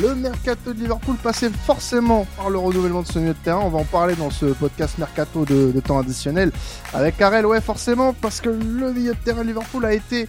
Le mercato de Liverpool passait forcément par le renouvellement de ce milieu de terrain. On va en parler dans ce podcast mercato de, temps additionnel avec Karel. Ouais, forcément, parce que le milieu de terrain de Liverpool a été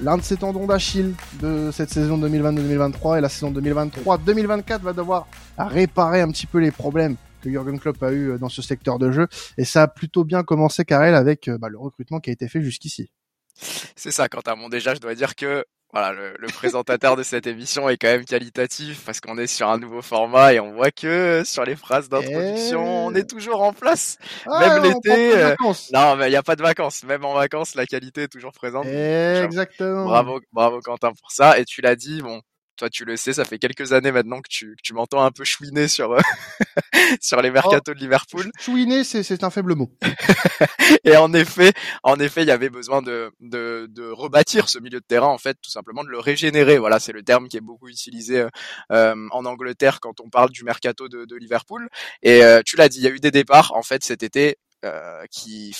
l'un de ses tendons d'Achille de cette saison 2022-2023 et la saison 2023-2024 va devoir réparer un petit peu les problèmes que Jurgen Klopp a eu dans ce secteur de jeu et ça a plutôt bien commencé Karel avec bah, le recrutement qui a été fait jusqu'ici. C'est ça, Quentin. Bon, déjà, je dois dire que voilà, le, présentateur de cette émission est quand même qualitatif parce qu'on est sur un nouveau format et on voit que sur les phrases d'introduction, on est toujours en place. Ah, même l'été. Euh, non, mais il n'y a pas de vacances. Même en vacances, la qualité est toujours présente. Exactement. Bravo, bravo Quentin pour ça. Et tu l'as dit, bon, toi tu le sais, ça fait quelques années maintenant que tu, que tu m'entends un peu chouiner sur euh, sur les mercatos de Liverpool. Chouiner, c'est c'est un faible mot. et en effet, en effet, il y avait besoin de, de de rebâtir ce milieu de terrain en fait, tout simplement de le régénérer. Voilà, c'est le terme qui est beaucoup utilisé euh, euh en Angleterre quand on parle du mercato de, de Liverpool. Et euh, tu l'as dit, il y a eu des départs en fait cet été euh, qui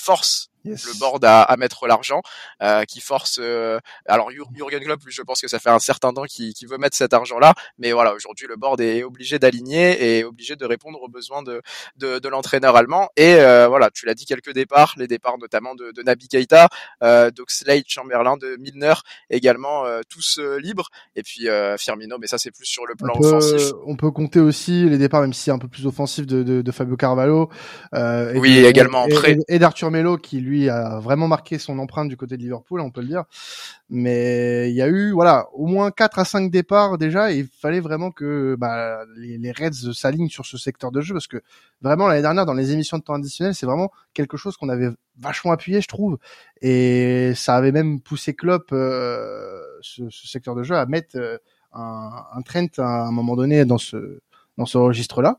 le board à, à mettre l'argent, euh, qui force. Euh, alors Jurgen Klopp, je pense que ça fait un certain temps qu'il veut mettre cet argent-là, mais voilà, aujourd'hui le board est obligé d'aligner et obligé de répondre aux besoins de de, de l'entraîneur allemand. Et euh, voilà, tu l'as dit, quelques départs, les départs notamment de, de Naby Keita, euh, d'Oxlade Chamberlain, de Milner, également euh, tous libres. Et puis Firmino, mais ça c'est plus sur le plan offensif. On peut compter aussi les départs, même si un peu plus offensif, de, de, de Fabio Carvalho. oui, également et, et, d'Arthur Melo qui lui lui a vraiment marqué son empreinte du côté de Liverpool, on peut le dire. Mais il y a eu voilà au moins 4 à 5 départs déjà il fallait vraiment que bah, les, Reds s'alignent sur ce secteur de jeu parce que vraiment l'année dernière dans les émissions de temps additionnel c'est vraiment quelque chose qu'on avait vachement appuyé je trouve et ça avait même poussé Klopp euh, ce, secteur de jeu à mettre euh, un, un Trent à un moment donné dans ce dans ce registre là.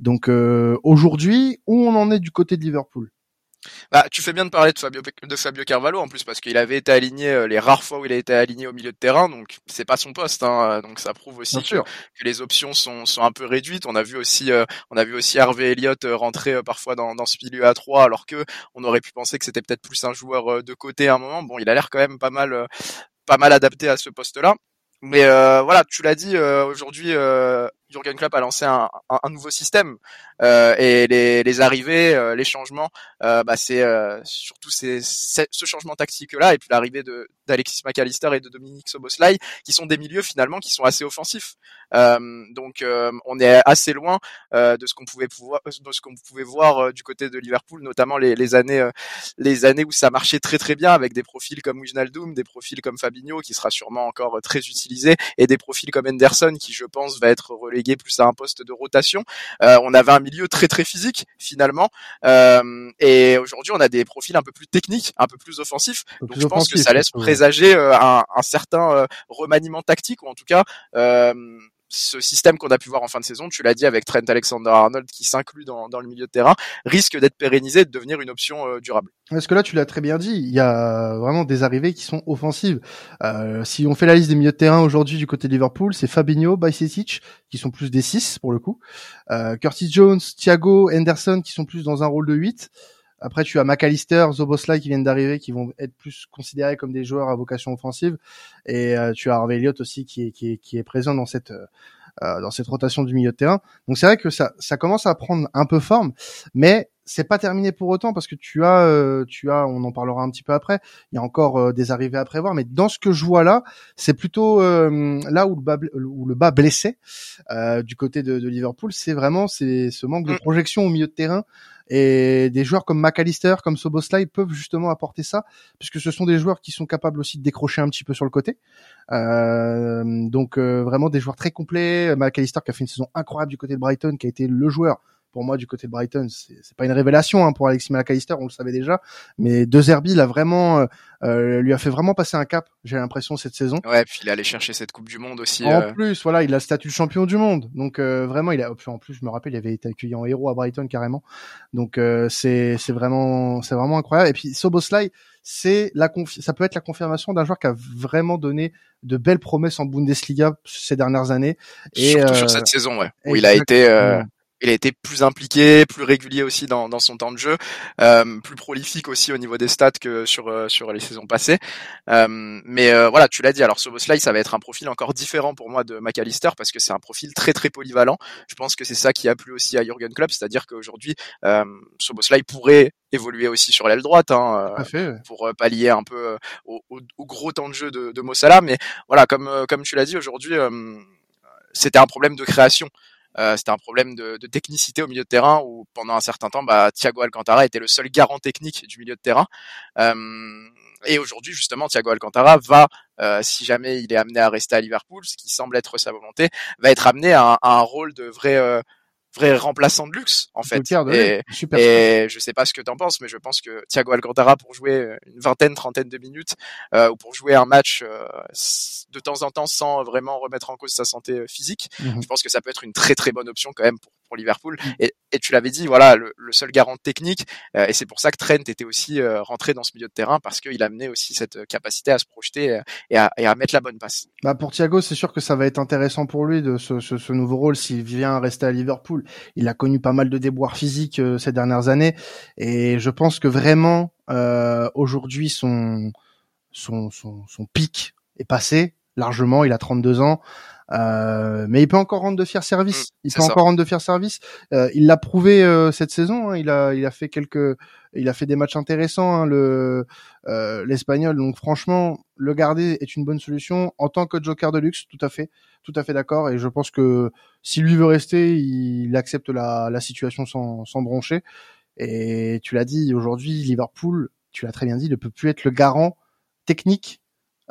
Donc euh, aujourd'hui, où on en est du côté de Liverpool? Bah, tu fais bien de parler de Fabio, de Fabio Carvalho en plus parce qu'il avait été aligné euh, les rares fois où il a été aligné au milieu de terrain, donc c'est pas son poste. Hein, donc ça prouve aussi que, que, les options sont, sont un peu réduites. On a vu aussi, euh, on a vu aussi Harvey Elliott euh, rentrer parfois dans, dans ce milieu à 3 alors que on aurait pu penser que c'était peut-être plus un joueur de côté à un moment. Bon, il a l'air quand même pas mal, pas mal adapté à ce poste-là. Mais voilà, tu l'as dit aujourd'hui. Jurgen Klopp a lancé un, un, un nouveau système euh, et les, les arrivées, euh, les changements, euh, bah c'est euh, surtout ce changement tactique là et puis l'arrivée d'Alexis McAllister et de Dominique Soboslai qui sont des milieux finalement qui sont assez offensifs. Donc on est assez loin de ce qu'on pouvait pouvoir, de ce qu'on pouvait voir du côté de Liverpool, notamment les, les années les années où ça marchait très très bien avec des profils comme Wijnaldum, des profils comme Fabinho qui sera sûrement encore très utilisé et des profils comme Henderson qui je pense va être relégué plus à un poste de rotation. on avait un milieu très très physique finalement. Euh, et aujourd'hui, on a des profils un peu plus techniques, un peu plus offensifs. Donc je pense que ça laisse présager euh, un, un, certain euh, remaniement tactique ou en tout cas ce système qu'on a pu voir en fin de saison, tu l'as dit avec Trent Alexander-Arnold qui s'inclut dans, le milieu de terrain, risque d'être pérennisé et de devenir une option euh, durable. Parce que là, tu l'as très bien dit, il y a vraiment des arrivées qui sont offensives. Euh, si on fait la liste des milieux de terrain aujourd'hui du côté de Liverpool, c'est Fabinho, Bajcetic qui sont plus des 6 pour le coup, euh, Curtis Jones, Thiago, Henderson qui sont plus dans un rôle de 8. Après, tu as McAllister, Zoboslai qui viennent d'arriver, qui vont être plus considérés comme des joueurs à vocation offensive. Et euh, tu as Harvey Elliott aussi qui est, qui est, qui est présent dans cette euh, euh, dans cette rotation du milieu de terrain. Donc c'est vrai que ça, ça commence à prendre un peu forme, mais c'est pas terminé pour autant parce que tu as, tu as, on en parlera un petit peu après. Il y a encore des arrivées à prévoir, mais dans ce que je vois là, c'est plutôt là où le bas, où le bas blessé du côté de, de Liverpool, c'est vraiment c'est ce manque de mm. projection au milieu de terrain et des joueurs comme McAllister, comme Soboslai peuvent justement apporter ça, puisque ce sont des joueurs qui sont capables aussi de décrocher un petit peu sur le côté. Euh, donc euh, vraiment des joueurs très complets. McAllister qui a fait une saison incroyable du côté de Brighton, qui a été le joueur pour moi du côté de Brighton, c'est pas une révélation hein, pour Alexis McAllister, on le savait déjà, mais De Zerbi l'a vraiment, euh, euh, lui a fait vraiment passer un cap. J'ai l'impression cette saison. Ouais, puis il est allé chercher cette Coupe du Monde aussi. En euh. plus, voilà, il a le statut de champion du monde, donc vraiment, il a. En plus, je me rappelle, il avait été accueilli en héros à Brighton carrément. Donc c'est c'est vraiment c'est vraiment incroyable. Et puis Soboslai, c'est la ça peut être la confirmation d'un joueur qui a vraiment donné de belles promesses en Bundesliga ces dernières années. Et Surtout sur cette saison, ouais, où il a été il a été plus impliqué, plus régulier aussi dans, dans son temps de jeu, euh, plus prolifique aussi au niveau des stats que sur euh, sur les saisons passées. Euh, mais euh, voilà, tu l'as dit. Alors Soboslai, ça va être un profil encore différent pour moi de McAllister parce que c'est un profil très très polyvalent. Je pense que c'est ça qui a plu aussi à Jurgen Klopp, c'est-à-dire qu'aujourd'hui euh, Soboslai pourrait évoluer aussi sur l'aile droite hein, pour pallier un peu au, au, gros temps de jeu de, de Mossala. Mais voilà, comme comme tu l'as dit aujourd'hui, c'était un problème de création. Euh, c'était un problème de, de, technicité au milieu de terrain où pendant un certain temps, bah, Thiago Alcantara était le seul garant technique du milieu de terrain. Euh, et aujourd'hui, justement, Thiago Alcantara va, euh, si jamais il est amené à rester à Liverpool, ce qui semble être sa volonté, va être amené à, à un rôle de vrai euh, vrai remplaçant de luxe en fait. Et, et, je sais pas ce que t'en penses, mais je pense que Thiago Alcantara pour jouer une vingtaine, trentaine de minutes euh, ou pour jouer un match euh, de temps en temps sans vraiment remettre en cause sa santé euh, physique, mhm. je pense que ça peut être une très très bonne option quand même pour, pour Liverpool. Mhm. Et, et, tu l'avais dit, voilà, le, le, seul garant technique, euh, et c'est pour ça que Trent était aussi euh, rentré dans ce milieu de terrain parce qu'il amenait aussi cette capacité à se projeter et à, et à mettre la bonne passe. Bah pour Thiago, c'est sûr que ça va être intéressant pour lui de ce, ce, ce nouveau rôle s'il vient rester à Liverpool. Il a connu pas mal de déboires physiques ces dernières années, et je pense que vraiment aujourd'hui son, son, son, son pic est passé largement. Il a 32 ans. Euh, mais il peut encore rendre de fiers services. Mmh, il peut encore rendre de fiers services. Euh, il l'a prouvé euh, cette saison. Hein. Il a, il a fait quelques, il a fait des matchs intéressants. Hein, le, euh, l'espagnol. Donc franchement, le garder est une bonne solution en tant que joker de luxe. Tout à fait, tout à fait d'accord. Et je pense que si lui veut rester, il accepte la, la situation sans, sans broncher. Et tu l'as dit aujourd'hui, Liverpool, tu l'as très bien dit, ne peut plus être le garant technique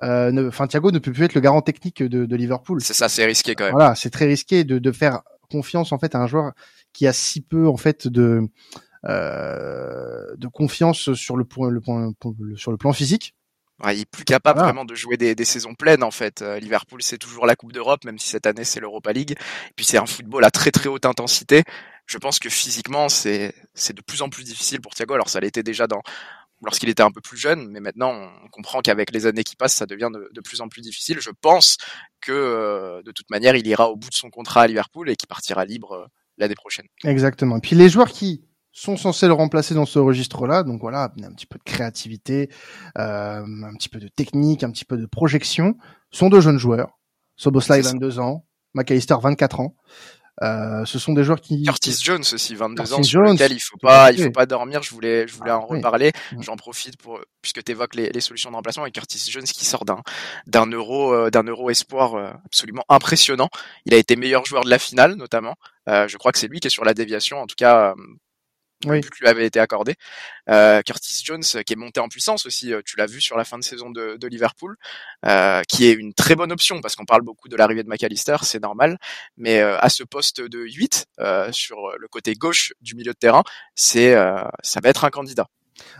enfin Thiago ne peut plus être le garant technique de, de Liverpool. C'est ça, c'est risqué quand même. Voilà, c'est très risqué de, de faire confiance en fait à un joueur qui a si peu en fait de euh, de confiance sur le point le point sur le plan physique. Ouais, il est plus capable vraiment de jouer des, des, saisons pleines en fait. Euh, Liverpool c'est toujours la Coupe d'Europe, même si cette année c'est l'Europa League. Et puis c'est un football à très très haute intensité. Je pense que physiquement c'est c'est de plus en plus difficile pour Thiago. Alors ça l'était déjà dans lorsqu'il était un peu plus jeune, mais maintenant on comprend qu'avec les années qui passent, ça devient de, plus en plus difficile. Je pense que euh, de toute manière, il ira au bout de son contrat à Liverpool et qu'il partira libre euh, l'année prochaine. Exactement. Et puis les joueurs qui sont censés le remplacer dans ce registre-là, donc voilà, un petit peu de créativité, euh, un petit peu de technique, un petit peu de projection, sont de jeunes joueurs. Soboslai 22 ans, McAllister 24 ans. Euh, ce sont des joueurs qui Curtis Jones aussi 22 ans sur lequel il faut pas il faut pas dormir je voulais je voulais en ah, reparler. Mm. j'en profite pour puisque tu évoques les, les, solutions de remplacement et Curtis Jones qui sort d'un d'un euro euh, d'un euro espoir euh, absolument impressionnant. Il a été meilleur joueur de la finale notamment. Je crois que c'est lui qui est sur la déviation en tout cas oui. qui lui avait été accordé. Euh, Curtis Jones, qui est monté en puissance aussi, euh, tu l'as vu sur la fin de saison de, de Liverpool, euh, qui est une très bonne option parce qu'on parle beaucoup de l'arrivée de McAllister, c'est normal, mais euh, à ce poste de 8 euh, sur le côté gauche du milieu de terrain, c'est ça va être un candidat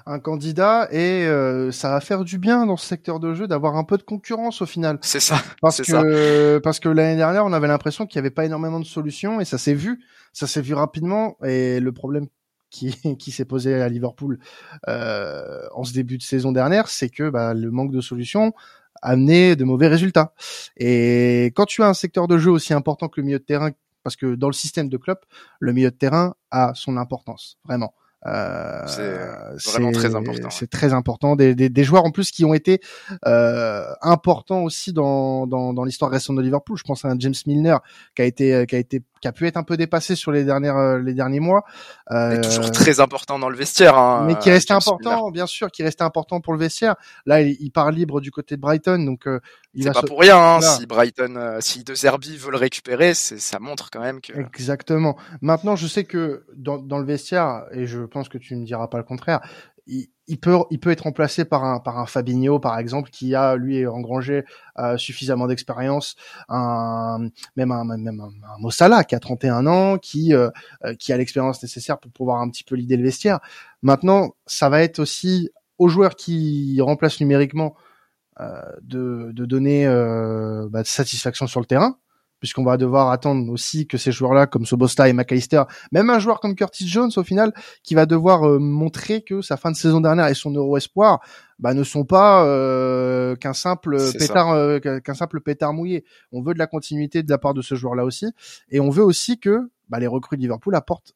un candidat et ça va faire du bien dans ce secteur de jeu d'avoir un peu de concurrence au final. C'est ça. Parce que parce que l'année dernière on avait l'impression qu'il n'y avait pas énormément de solutions et ça s'est vu, ça s'est vu rapidement et le problème qui, qui s'est posé à Liverpool euh, en ce début de saison dernière, c'est que bah, le manque de solutions a amené de mauvais résultats. Et quand tu as un secteur de jeu aussi important que le milieu de terrain, parce que dans le système de club, le milieu de terrain a son importance, vraiment. Euh, c'est vraiment très important. C'est très important. Des, des, des, joueurs en plus qui ont été euh, importants aussi dans, dans, dans l'histoire récente de Liverpool. Je pense à un James Milner qui a été qui a été qui a pu être un peu dépassé sur les dernières euh, les derniers mois. Euh, toujours très important dans le vestiaire. Hein, mais qui restait important, bien sûr, qui restait important pour le vestiaire. Là, il, part libre du côté de Brighton, donc euh, il c'est pas pour rien. Hein, si Brighton, euh, si De Zerbi veut le récupérer, c'est ça montre quand même que. Exactement. Maintenant, je sais que dans, dans le vestiaire, et je pense que tu ne diras pas le contraire, il, peut il peut être remplacé par un par un Fabinho par exemple qui a lui engrangé euh, suffisamment d'expérience un même un même un, un Mossala qui a 31 ans qui euh, euh, qui a l'expérience nécessaire pour pouvoir un petit peu l'idée le vestiaire. Maintenant ça va être aussi aux joueurs qui remplacent numériquement euh, de de donner bah, de satisfaction sur le terrain puisqu'on va devoir attendre aussi que ces joueurs-là, comme Sobosta et McAllister, même un joueur comme Curtis Jones au final, qui va devoir euh, montrer que sa fin de saison dernière et son Euro espoir, bah, ne sont pas euh, qu'un simple pétard, euh, qu'un simple pétard mouillé. On veut de la continuité de la part de ce joueur-là aussi, et on veut aussi que bah, les recrues de Liverpool apportent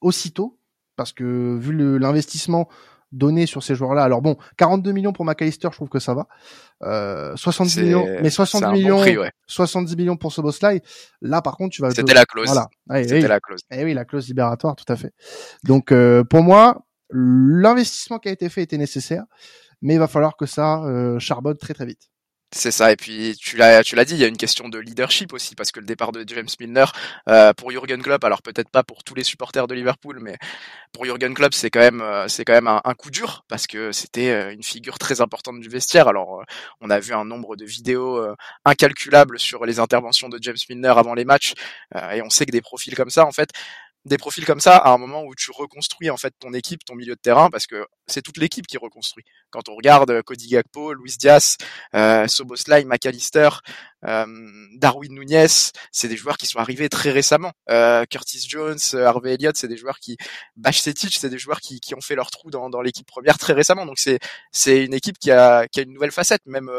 aussitôt, parce que vu l'investissement donné sur ces joueurs-là, alors bon, 42 millions pour McAllister, je trouve que ça va. Euh, 70 millions, mais 70 millions, 70 millions pour Soboslai. Là, par contre, tu vas. C'était la clause. Voilà. C'était la clause. Eh oui, la clause libératoire, tout à fait. Donc, euh, pour moi, l'investissement qui a été fait était nécessaire, mais il va falloir que ça euh, charbonne très très vite. C'est ça, et puis tu l'as, tu l'as dit, il y a une question de leadership aussi, parce que le départ de James Milner euh, pour Jurgen Klopp, alors peut-être pas pour tous les supporters de Liverpool, mais pour Jurgen Klopp, c'est quand même, euh, c'est quand même un, coup dur, parce que c'était euh, une figure très importante du vestiaire. Alors, on a vu un nombre de vidéos incalculables sur les interventions de James Milner avant les matchs, et on sait que des profils comme ça, en fait, des profils comme ça à un moment où tu reconstruis en fait ton équipe, ton milieu de terrain, parce que c'est toute l'équipe qui reconstruit. Quand on regarde euh, Cody Gakpo, Luis Diaz, euh, Soboslai, McAllister, euh, Darwin Nunez, c'est des joueurs qui sont arrivés très récemment. Euh, Curtis Jones, Harvey Elliott, c'est des joueurs qui, Bash Setic, c'est des joueurs qui, qui ont fait leur trou dans, dans l'équipe première très récemment. Donc c'est c'est une équipe qui a qui a une nouvelle facette. Même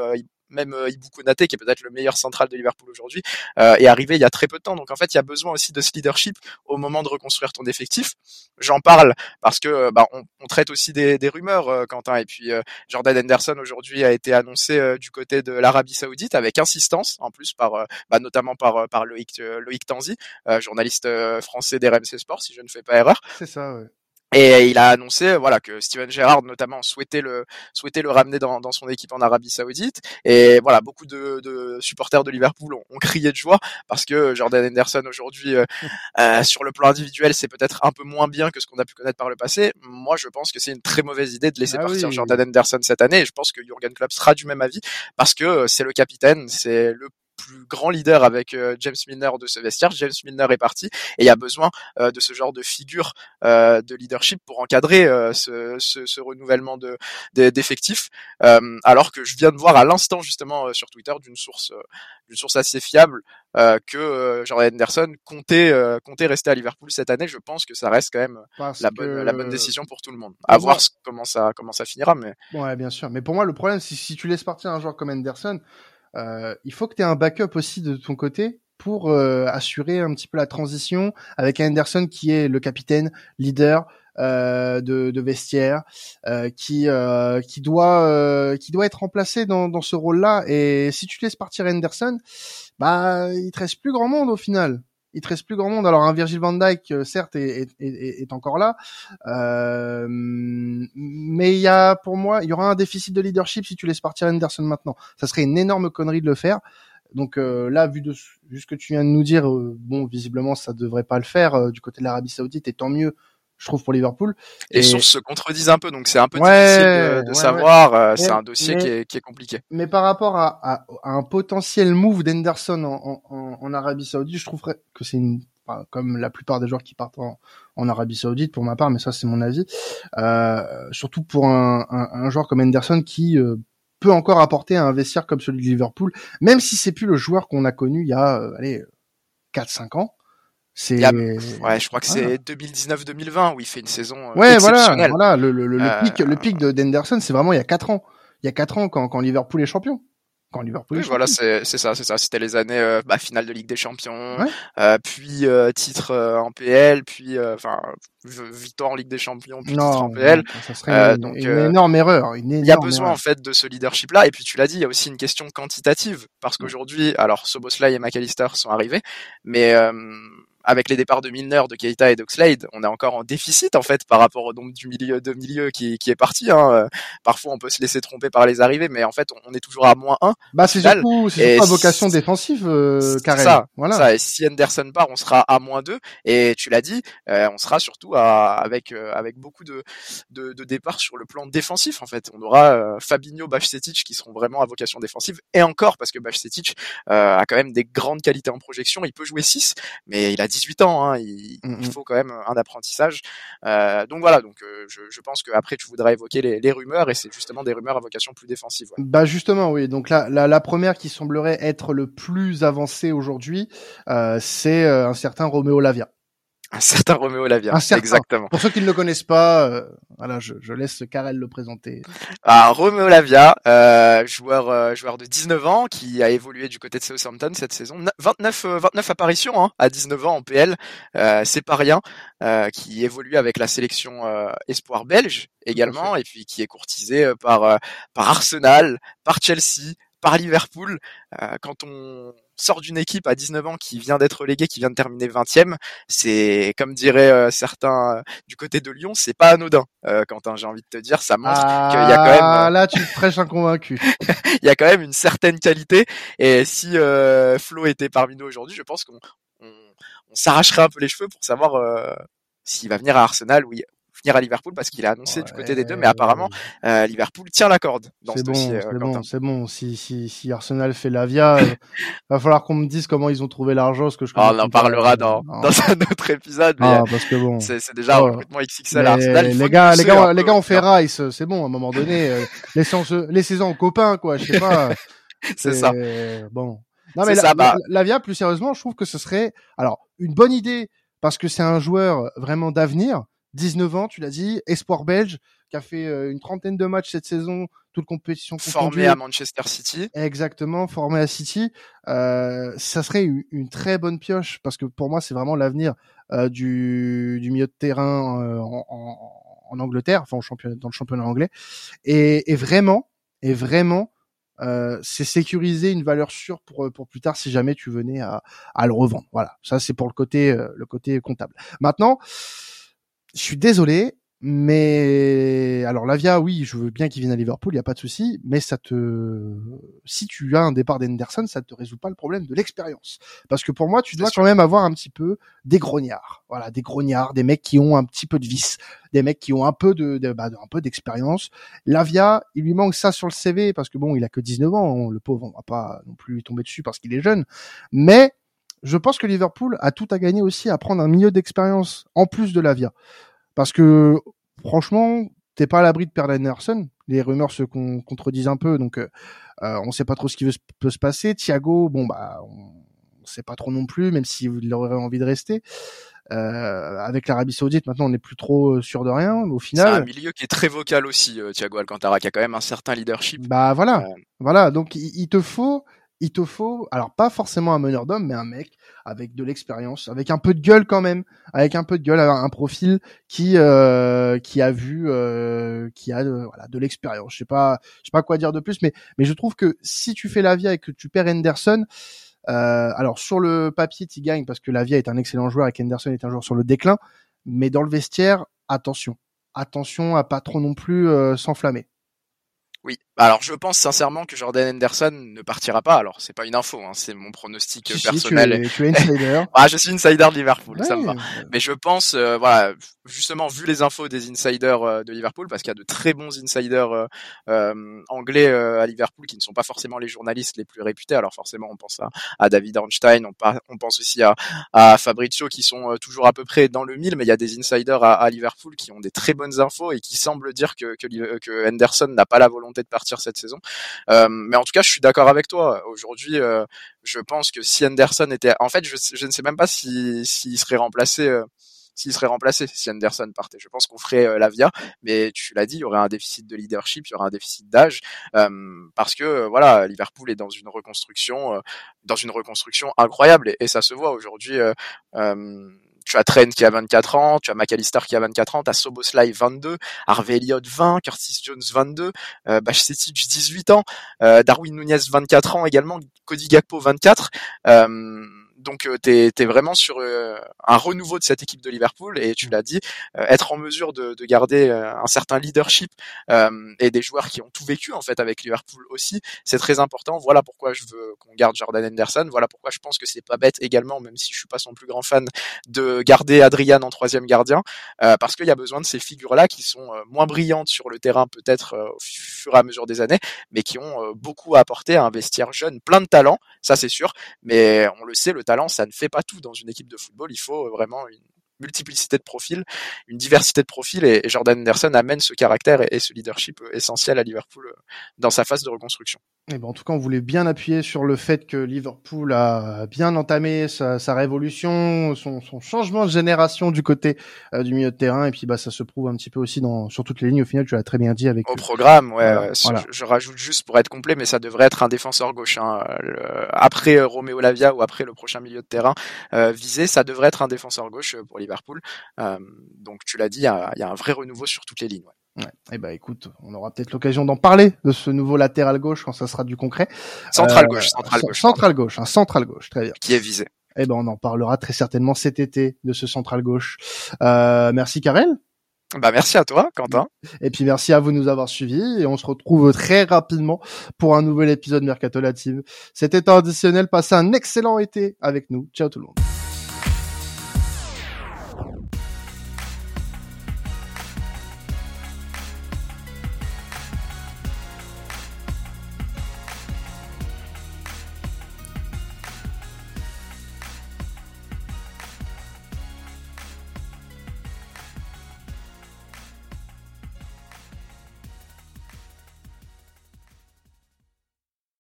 même euh, Ibu Konate, qui est peut-être le meilleur central de Liverpool aujourd'hui, euh, est arrivé il y a très peu de temps. Donc en fait, il y a besoin aussi de ce leadership au moment de reconstruire ton effectif. J'en parle parce que euh, bah, on, on, traite aussi des, des rumeurs, euh, Quentin. Et puis Jordan Henderson aujourd'hui a été annoncé du côté de l'Arabie Saoudite avec insistance, en plus par bah, notamment par par Loïc Loïc Tanzi, journaliste français d'RMC Sport, si je ne fais pas erreur. C'est ça. Ouais. Et il a annoncé voilà que Steven Gerrard notamment souhaitait le souhaitait le ramener dans, dans son équipe en Arabie Saoudite. Et voilà beaucoup de, de supporters de Liverpool ont, ont, crié de joie parce que Jordan Henderson aujourd'hui euh, euh, sur le plan individuel c'est peut-être un peu moins bien que ce qu'on a pu connaître par le passé. Moi je pense que c'est une très mauvaise idée de laisser ah partir Jordan Henderson cette année. Et je pense que Jurgen Klopp sera du même avis parce que c'est le capitaine, c'est le plus grand leader avec euh, James Milner de ce vestiaire. James Milner est parti et il y a besoin euh, de ce genre de figure euh, de leadership pour encadrer ce, ce, ce, renouvellement de d'effectifs. alors que je viens de voir à l'instant justement sur Twitter d'une source d'une source assez fiable que Jordan Henderson comptait comptait rester à Liverpool cette année. Je pense que ça reste quand même la bonne la bonne décision pour tout le monde. À voir comment ça comment ça finira, mais ouais bien sûr. Mais pour moi le problème c'est si tu laisses partir un joueur comme Henderson euh, il faut que tu aies un backup aussi de ton côté pour euh, assurer un petit peu la transition avec Anderson qui est le capitaine, leader euh, de, de, vestiaire, euh, qui euh, qui doit qui doit être remplacé dans, dans ce rôle-là. Et si tu laisses partir Anderson, bah il te reste plus grand monde au final il te reste plus grand monde. Alors un Virgil van Dijk, euh, certes, est, est, est, est encore là, euh, mais il y a, pour moi, il y aura un déficit de leadership si tu laisses partir Henderson maintenant. Ça serait une énorme connerie de le faire. Donc euh, là, vu de vu ce que tu viens de nous dire, euh, bon, visiblement, ça devrait pas le faire du côté de l'Arabie Saoudite, et tant mieux je trouve pour Liverpool. Les sources se contredisent un peu, donc c'est un peu difficile de, savoir. Euh, c'est un dossier qui, est, qui, est, compliqué. Mais par rapport à, à, un potentiel move d'Henderson en, en, en, Arabie Saoudite, je trouverais que c'est une comme la plupart des joueurs qui partent en, en Arabie Saoudite pour ma part, mais ça c'est mon avis. Euh, surtout pour un, un, un, joueur comme Henderson qui euh, peut encore apporter un vestiaire comme celui de Liverpool, même si c'est plus le joueur qu'on a connu il y a euh, allez 4-5 ans. C'est ouais, je crois que c'est 2019-2020 où il fait une saison euh, ouais, voilà, voilà, le, le, le euh, pic, le pic de d'Henderson, c'est vraiment il y a quatre ans. Il y a quatre ans quand, quand Liverpool est champion. Quand Liverpool oui, voilà, c'est c'est ça, c'est ça. C'était les années euh, bah, finale de Ligue des Champions, puis titre en PL, puis enfin victoire en Ligue des Champions, puis titre en PL. Ça serait une, donc, une énorme erreur. il y a besoin en fait de ce leadership là. Et puis tu l'as dit, il y a aussi une question quantitative parce qu'aujourd'hui, alors Soboslai et McAllister sont arrivés, mais avec les départs de Milner, de Keita et d'Oxlade, on est encore en déficit en fait par rapport au nombre du milieu de milieu qui, qui est parti. Hein. Euh, parfois, on peut se laisser tromper par les arrivées, mais en fait, on est toujours à moins 1. Bah, c'est surtout, c'est surtout vocation défensive, euh, Ça, voilà. Ça, et si Anderson part, on sera à moins 2. Et tu l'as dit, euh, on sera surtout à, avec euh, avec beaucoup de, de, de départs sur le plan défensif en fait. On aura Fabinho, Bajcetic qui seront vraiment à vocation défensive. Et encore, parce que Bajcetic a quand même des grandes qualités en projection. Il peut jouer 6, mais il a 18 ans, hein, il, mmh, mmh. faut quand même un apprentissage. Euh, donc voilà, donc euh, je, je, pense qu'après tu voudrais évoquer les, les rumeurs et c'est justement des rumeurs à vocation plus défensive. Ouais. Bah justement oui, donc la, la, la, première qui semblerait être le plus avancée aujourd'hui, euh, c'est un certain Roméo Lavia. Un certain Roméo Lavia. Un certain. Exactement. Pour ceux qui ne le connaissent pas, euh, voilà, je, je, laisse Karel le présenter. Ah, Roméo Lavia, euh, joueur euh, joueur de 19 ans qui a évolué du côté de Southampton cette saison. 29 29 apparitions hein, à 19 ans en PL, c'est pas rien. qui évolue avec la sélection espoir belge également et puis qui est courtisé par par Arsenal, par Chelsea, par Liverpool. quand on sort d'une équipe à 19 ans qui vient d'être reléguée, qui vient de terminer 20e, c'est comme diraient euh, certains euh, du côté de Lyon, c'est pas anodin. Euh, Quentin, j'ai envie de te dire, ça montre qu'il y a quand même. Ah là, tu prêches un convaincu. il y a quand même une certaine qualité. Et si Flo était parmi nous aujourd'hui, je pense qu'on on, s'arracherait un peu les cheveux pour savoir s'il va venir à Arsenal ou, venir à Liverpool parce qu'il a annoncé du côté des deux, mais apparemment euh, Liverpool tient la corde dans ce bon, C'est euh, bon, c'est bon. Si, si, si Arsenal fait la via, euh, va falloir qu'on me dise comment ils ont trouvé l'argent, ce que je. Oh, on en parlera dans, dans un autre épisode. Mais ah, parce que bon, c'est déjà un recrutement XXL à Arsenal. les gars, les gars, les gars, on fait Rice, c'est bon. À un moment donné, euh, laissez-en aux copains, quoi. Je sais pas. c'est ça. Bon. Non mais la, bah... la, via, plus sérieusement, je trouve que ce serait alors une bonne idée parce que c'est un joueur vraiment d'avenir 19 ans, tu l'as dit, espoir belge, qui a fait euh, une trentaine de matchs cette saison, toute compétition formé à Manchester City. Exactement, formé à City. Euh, ça serait une, très bonne pioche parce que pour moi c'est vraiment l'avenir euh, du, du milieu de terrain euh, en, en, en, Angleterre, enfin championnat, dans le championnat anglais. Et, et vraiment, et vraiment, euh, c'est sécuriser une valeur sûre pour pour plus tard si jamais tu venais à, à le revendre. Voilà, ça c'est pour le côté le côté comptable. Maintenant je suis désolé, mais alors Lavia, oui, je veux bien qu'il vienne à Liverpool, il y a pas de souci, mais ça te, si tu as un départ d'Henderson, ça te résout pas le problème de l'expérience, parce que pour moi, tu dois quand même avoir un petit peu des grognards, voilà, des grognards, des mecs qui ont un petit peu de vis, des mecs qui ont un peu de, de bah, un peu d'expérience. Lavia, il lui manque ça sur le CV parce que bon, il a que 19 ans, le pauvre, on va pas non plus lui tomber dessus parce qu'il est jeune, mais je pense que Liverpool a tout à gagner aussi à prendre un milieu d'expérience en plus de Lavia. Parce que franchement, t'es pas à l'abri de perdre Anderson. Les rumeurs se contredisent un peu, donc euh, euh, on sait pas trop ce qui peut se passer. Thiago, bon bah, on sait pas trop non plus, même s'il aurait envie de rester. Euh, avec l'Arabie Saoudite, maintenant, on n'est plus trop sûr de rien. Au final, c'est un milieu qui est très vocal aussi, Thiago Alcantara, qui a quand même un certain leadership. Bah voilà, voilà. Donc il te faut il te faut, alors pas forcément un meneur d'homme, mais un mec avec de l'expérience, avec un peu de gueule quand même, avec un peu de gueule, un profil qui euh, qui a vu, euh, qui a de, voilà de l'expérience. Je sais pas, je sais pas quoi dire de plus, mais mais je trouve que si tu fais la vie et que tu perds Henderson, euh, alors sur le papier tu gagnes parce que la vie est un excellent joueur et qu'Henderson est un joueur sur le déclin, mais dans le vestiaire, attention, attention à pas trop non plus s'enflammer. Oui, alors je pense sincèrement que Jordan Henderson ne partira pas. Alors c'est pas une info, hein, c'est mon pronostic personnel. tu, es, insider. ah, je suis insider de Liverpool, ça me va. Mais je pense, euh, voilà, justement vu les infos des insiders euh, de Liverpool, parce qu'il y a de très bons insiders euh, anglais à Liverpool qui ne sont pas forcément les journalistes les plus réputés. Alors forcément, on pense à, à David Ornstein, on, on, pense aussi à, à Fabrizio qui sont toujours à peu près dans le mille, mais il y a des insiders à, à, Liverpool qui ont des très bonnes infos et qui semblent dire que, que, que Henderson n'a pas la volonté de partir cette saison. Euh, mais en tout cas, je suis d'accord avec toi. Aujourd'hui, euh, je pense que si Anderson était, en fait, je, je ne sais même pas s'il si, serait remplacé. Euh, s'il serait remplacé si Anderson partait. Je pense qu'on ferait euh, la via, mais tu l'as dit, il y aurait un déficit de leadership, il y aurait un déficit d'âge, euh, parce que voilà, Liverpool est dans une reconstruction, dans une reconstruction incroyable, et, et ça se voit aujourd'hui tu as Trent qui a 24 ans, tu as McAllister qui a 24 ans, tu as Soboslai 22, Harvey Elliott 20, Curtis Jones 22, euh, 18 ans, euh, Darwin Nunez 24 ans également, Cody Gakpo 24. Euh, donc euh, tu es, vraiment sur euh, un renouveau de cette équipe de Liverpool et tu l'as dit, euh, être en mesure de, de garder un certain leadership et des joueurs qui ont tout vécu en fait avec Liverpool aussi, c'est très important. Voilà pourquoi je veux qu'on garde Jordan Henderson. Voilà pourquoi je pense que c'est pas bête également, même si je suis pas son plus grand fan, de garder Adrian en troisième gardien, parce qu'il y a besoin de ces figures-là qui sont moins brillantes sur le terrain peut-être au fur et à mesure des années, mais qui ont beaucoup à apporter à un vestiaire jeune, plein de talent, ça c'est sûr. Mais on le sait, le talent, ça ne fait pas tout dans une équipe de football. Il faut vraiment multiplicité de profils, une diversité de profils, et, Jordan Anderson amène ce caractère et, ce leadership essentiel à Liverpool dans sa phase de reconstruction. Et ben en tout cas, on voulait bien appuyer sur le fait que Liverpool a bien entamé sa, sa révolution, son, son, changement de génération du côté du milieu de terrain, et puis bah ça se prouve un petit peu aussi dans sur toutes les lignes. Au final, tu l'as très bien dit avec au programme. Ouais, je, rajoute juste pour être complet, mais ça devrait être un défenseur gauche. Hein, après euh, Romeo Lavia ou après le prochain milieu de terrain euh, visé, ça devrait être un défenseur gauche euh, pour Liverpool. Donc tu l'as dit, il y a, y a, un vrai renouveau sur toutes les lignes. Ouais. Eh ben écoute, on aura peut-être l'occasion d'en parler de ce nouveau latéral gauche quand ça sera du concret. Central gauche, central gauche. Central gauche, un central gauche, très bien. Qui est visé. Eh ben on en parlera très certainement cet été de ce central gauche. Euh, merci Karel. Bah merci à toi, Quentin. Et puis merci à vous de nous avoir suivis et on se retrouve très rapidement pour un nouvel épisode Mercato Team. C'était additionnel. Passez un excellent été avec nous. Ciao tout le monde.